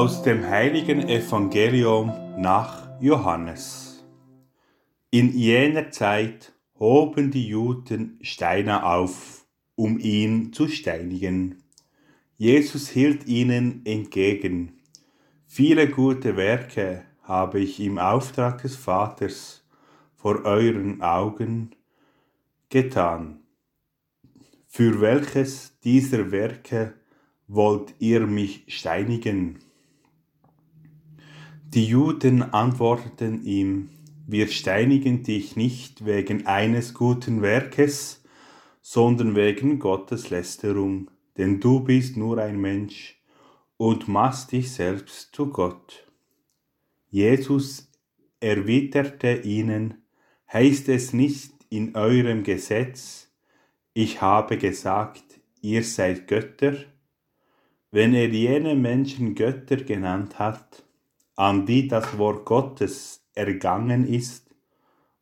Aus dem heiligen Evangelium nach Johannes. In jener Zeit hoben die Juden Steine auf, um ihn zu steinigen. Jesus hielt ihnen entgegen. Viele gute Werke habe ich im Auftrag des Vaters vor euren Augen getan. Für welches dieser Werke wollt ihr mich steinigen? Die Juden antworteten ihm, wir steinigen dich nicht wegen eines guten Werkes, sondern wegen Gottes Lästerung, denn du bist nur ein Mensch und machst dich selbst zu Gott. Jesus erwiderte ihnen, heißt es nicht in eurem Gesetz, ich habe gesagt, ihr seid Götter? Wenn er jene Menschen Götter genannt hat, an die das Wort Gottes ergangen ist,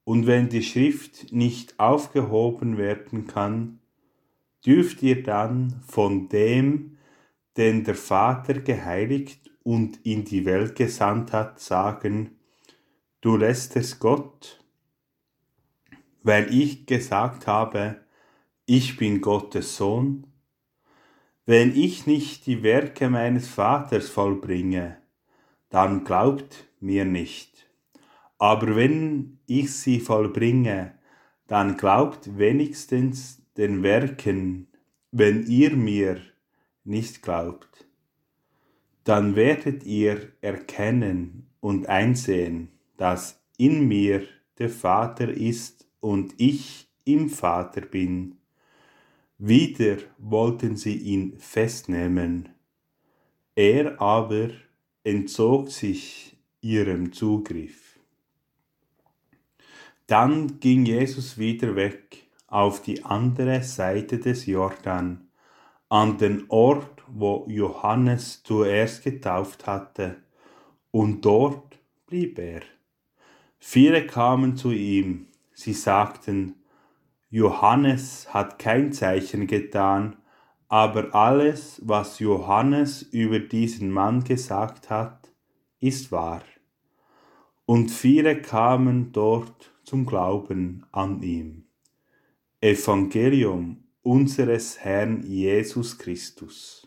und wenn die Schrift nicht aufgehoben werden kann, dürft ihr dann von dem, den der Vater geheiligt und in die Welt gesandt hat, sagen, du lässt es Gott, weil ich gesagt habe, ich bin Gottes Sohn? Wenn ich nicht die Werke meines Vaters vollbringe, dann glaubt mir nicht. Aber wenn ich sie vollbringe, dann glaubt wenigstens den Werken, wenn ihr mir nicht glaubt. Dann werdet ihr erkennen und einsehen, dass in mir der Vater ist und ich im Vater bin. Wieder wollten sie ihn festnehmen. Er aber entzog sich ihrem Zugriff. Dann ging Jesus wieder weg auf die andere Seite des Jordan, an den Ort, wo Johannes zuerst getauft hatte, und dort blieb er. Viele kamen zu ihm, sie sagten, Johannes hat kein Zeichen getan, aber alles, was Johannes über diesen Mann gesagt hat, ist wahr. Und viele kamen dort zum Glauben an ihm. Evangelium unseres Herrn Jesus Christus.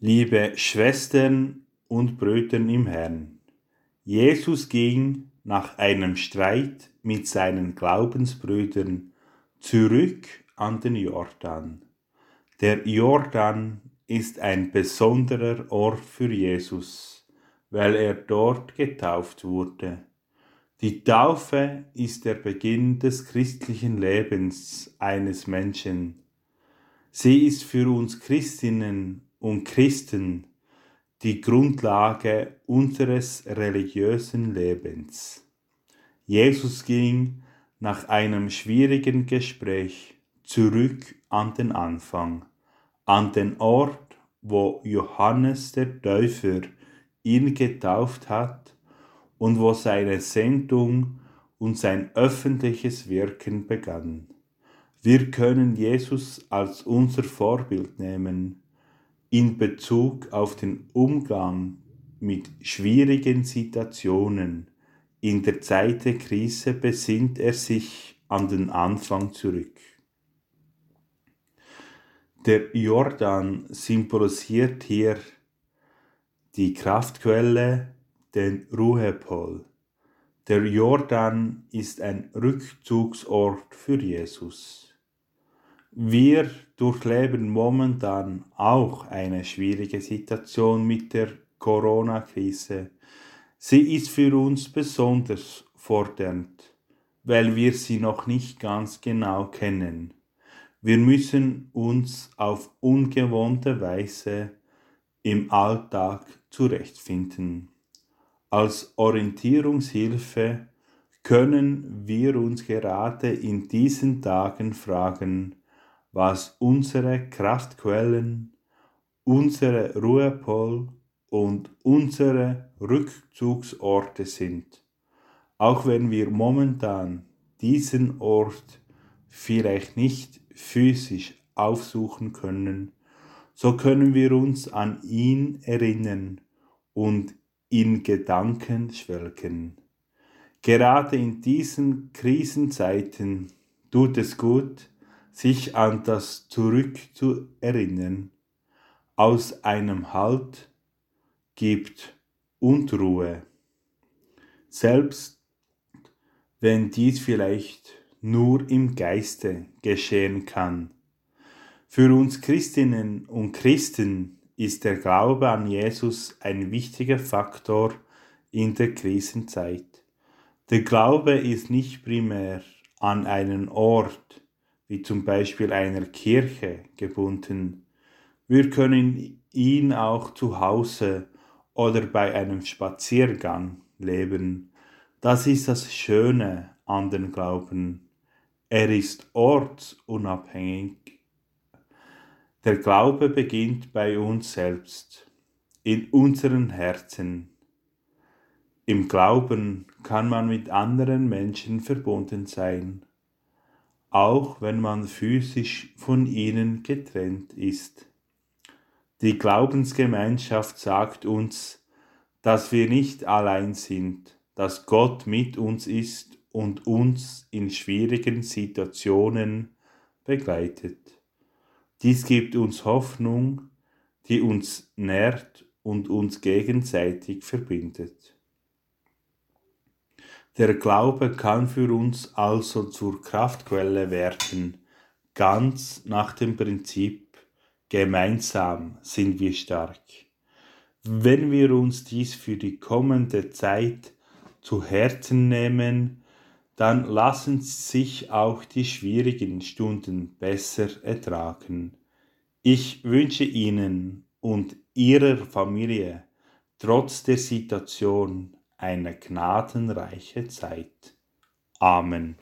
Liebe Schwestern und Brüder im Herrn, Jesus ging nach einem Streit mit seinen Glaubensbrüdern zurück an den Jordan. Der Jordan ist ein besonderer Ort für Jesus, weil er dort getauft wurde. Die Taufe ist der Beginn des christlichen Lebens eines Menschen. Sie ist für uns Christinnen und Christen die Grundlage unseres religiösen Lebens. Jesus ging nach einem schwierigen Gespräch zurück an den Anfang, an den Ort, wo Johannes der Täufer ihn getauft hat und wo seine Sendung und sein öffentliches Wirken begann. Wir können Jesus als unser Vorbild nehmen in Bezug auf den Umgang mit schwierigen Situationen. In der Zeit der Krise besinnt er sich an den Anfang zurück. Der Jordan symbolisiert hier die Kraftquelle, den Ruhepol. Der Jordan ist ein Rückzugsort für Jesus. Wir durchleben momentan auch eine schwierige Situation mit der Corona-Krise. Sie ist für uns besonders fordernd, weil wir sie noch nicht ganz genau kennen. Wir müssen uns auf ungewohnte Weise im Alltag zurechtfinden. Als Orientierungshilfe können wir uns gerade in diesen Tagen fragen, was unsere Kraftquellen, unsere Ruhepol und unsere Rückzugsorte sind. Auch wenn wir momentan diesen Ort vielleicht nicht physisch aufsuchen können, so können wir uns an ihn erinnern und in Gedanken schwelgen. Gerade in diesen Krisenzeiten tut es gut, sich an das Zurück zu erinnern. Aus einem Halt gibt und Ruhe. Selbst wenn dies vielleicht nur im Geiste geschehen kann. Für uns Christinnen und Christen ist der Glaube an Jesus ein wichtiger Faktor in der Krisenzeit. Der Glaube ist nicht primär an einen Ort, wie zum Beispiel einer Kirche, gebunden. Wir können ihn auch zu Hause oder bei einem Spaziergang leben. Das ist das Schöne an den Glauben. Er ist ortsunabhängig. Der Glaube beginnt bei uns selbst, in unseren Herzen. Im Glauben kann man mit anderen Menschen verbunden sein, auch wenn man physisch von ihnen getrennt ist. Die Glaubensgemeinschaft sagt uns, dass wir nicht allein sind, dass Gott mit uns ist und uns in schwierigen Situationen begleitet. Dies gibt uns Hoffnung, die uns nährt und uns gegenseitig verbindet. Der Glaube kann für uns also zur Kraftquelle werden, ganz nach dem Prinzip, gemeinsam sind wir stark. Wenn wir uns dies für die kommende Zeit zu Herzen nehmen, dann lassen sich auch die schwierigen Stunden besser ertragen. Ich wünsche Ihnen und Ihrer Familie trotz der Situation eine gnadenreiche Zeit. Amen.